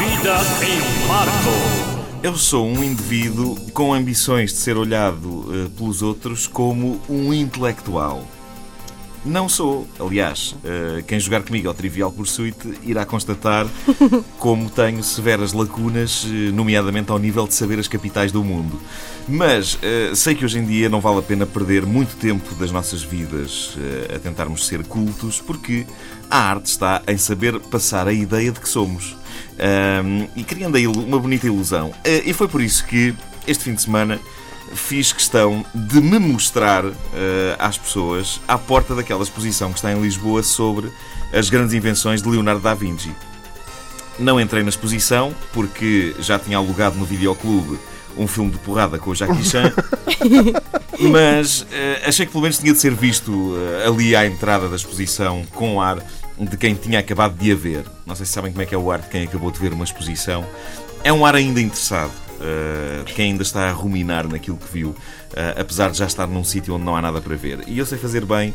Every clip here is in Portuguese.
e Marco. Eu sou um indivíduo com ambições de ser olhado eh, pelos outros como um intelectual. Não sou, aliás, eh, quem jogar comigo ao Trivial Pursuit irá constatar como tenho severas lacunas, eh, nomeadamente ao nível de saber as capitais do mundo. Mas sei que hoje em dia não vale a pena perder muito tempo das nossas vidas a tentarmos ser cultos, porque a arte está em saber passar a ideia de que somos. Ahm, e criando aí uma bonita ilusão. Eh, e foi por isso que este fim de semana fiz questão de me mostrar eh, às pessoas à porta daquela exposição que está em Lisboa sobre as grandes invenções de Leonardo da Vinci. Não entrei na exposição porque já tinha alugado no videoclube um filme de porrada com o Jackie Chan, mas eh, achei que pelo menos tinha de ser visto eh, ali à entrada da exposição com ar de quem tinha acabado de a ver. Não sei se sabem como é que é o ar de quem acabou de ver uma exposição. É um ar ainda interessado, eh, de quem ainda está a ruminar naquilo que viu, eh, apesar de já estar num sítio onde não há nada para ver. E eu sei fazer bem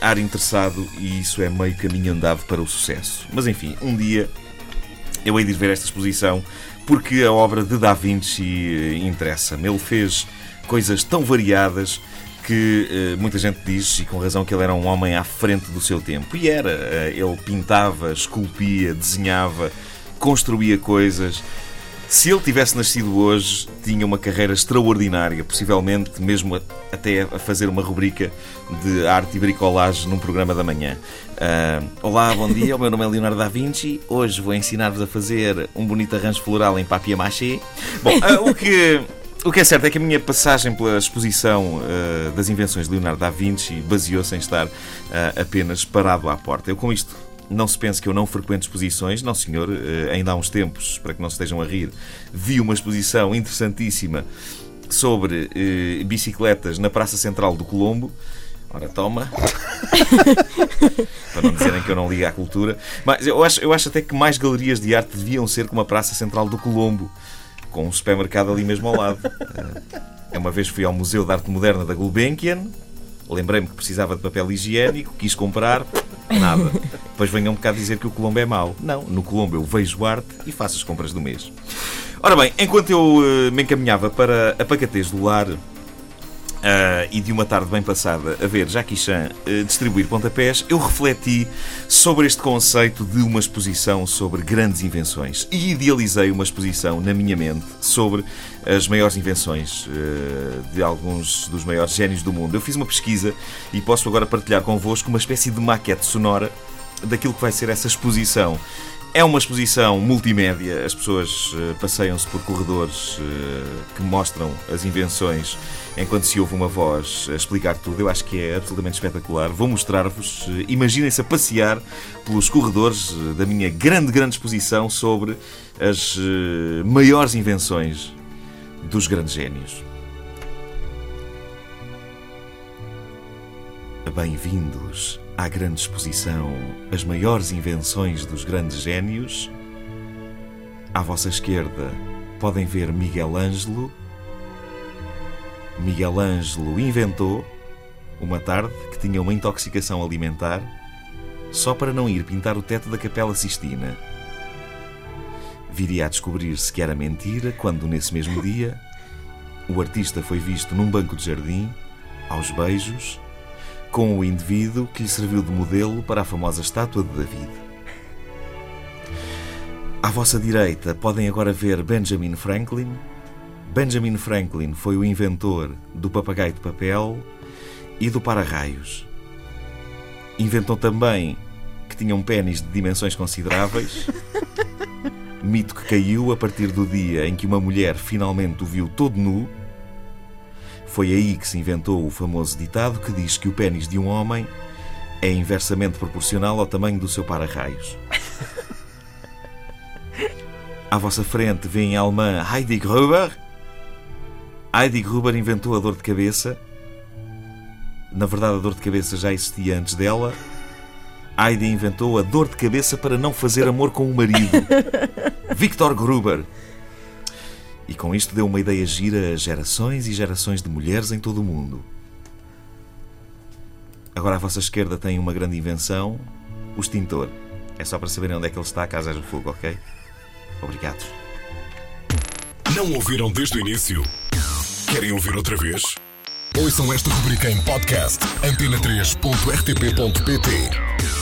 ar interessado e isso é meio caminho andado para o sucesso. Mas enfim, um dia eu hei de ir ver esta exposição porque a obra de Da Vinci interessa-me. Ele fez coisas tão variadas que eh, muita gente diz, e com razão, que ele era um homem à frente do seu tempo. E era. Eh, ele pintava, esculpia, desenhava, construía coisas. Se ele tivesse nascido hoje, tinha uma carreira extraordinária, possivelmente mesmo a- até a fazer uma rubrica de arte e bricolagem num programa da manhã. Ah, Olá, bom dia, o meu nome é Leonardo da Vinci. Hoje vou ensinar-vos a fazer um bonito arranjo floral em papier-mâché. Bom, ah, o que... O que é certo é que a minha passagem pela exposição ah, das invenções de Leonardo da Vinci baseou-se em estar ah, apenas parado à porta. Eu, com isto, não se pense que eu não frequento exposições. Não, senhor. Eh, ainda há uns tempos, para que não se estejam a rir, vi uma exposição interessantíssima sobre bicicletas na Praça Central do Colombo. Ora, toma. para não dizerem que eu não ligo à cultura. Mas eu acho, eu acho até que mais galerias de arte deviam ser como a Praça Central do Colombo, com um supermercado ali mesmo ao lado. Eh, uma vez fui ao Museu de Arte Moderna da Gulbenkian, lembrei-me que precisava de papel higiênico, quis comprar, nada. Depois venham um bocado dizer que o Colombo é mau. Não, no Colombo eu vejo arte e faço as compras do mês. Ora bem, enquanto eu eh, me encaminhava para a pacatez do lar ah, e de uma tarde bem passada a ver Jackie Chan eh, distribuir pontapés, eu refleti sobre este conceito de uma exposição sobre grandes invenções e idealizei uma exposição na minha mente sobre as maiores invenções eh, de alguns dos maiores génios do mundo. Eu fiz uma pesquisa e posso agora partilhar convosco uma espécie de maquete sonora daquilo que vai ser essa exposição. É uma exposição multimédia, as pessoas eh, passeiam-se por corredores eh, que mostram as invenções enquanto se ouve uma voz a explicar tudo. Eu acho que é absolutamente espetacular. Vou mostrar-vos, eh, imaginem-se a passear pelos corredores da minha grande, grande exposição sobre as maiores invenções dos grandes génios. Bem-vindos à grande exposição As maiores invenções dos grandes génios. À vossa esquerda podem ver Miguel Ângelo. Miguel Ângelo inventou, uma tarde, que tinha uma intoxicação alimentar só para não ir pintar o teto da Capela Sistina. Viria a descobrir-se que era mentira quando, nesse mesmo dia, o artista foi visto num banco de jardim, aos beijos, com o indivíduo que lhe serviu de modelo para a famosa estátua de David. À vossa direita podem agora ver Benjamin Franklin. Benjamin Franklin foi o inventor do papagaio de papel e do para-raios. Inventou também que tinha um pênis de dimensões consideráveis. Mito que caiu a partir do dia em que uma mulher finalmente o viu todo nu foi aí que se inventou o famoso ditado que diz que o pênis de um homem é inversamente proporcional ao tamanho do seu para-raios. À vossa frente vem a alemã Heidi Gruber. Heidi Gruber inventou a dor de cabeça. Na verdade, a dor de cabeça já existia antes dela. Heidi inventou a dor de cabeça para não fazer amor com o marido. Victor Gruber. E com isto deu uma ideia gira a gerações e gerações de mulheres em todo o mundo. Agora à vossa esquerda tem uma grande invenção, o extintor. É só para saberem onde é que ele está, caso haja fogo, ok? Obrigado. Não ouviram desde o início? Querem ouvir outra vez? Ouçam esta rubrica em podcast antena3.rtp.pt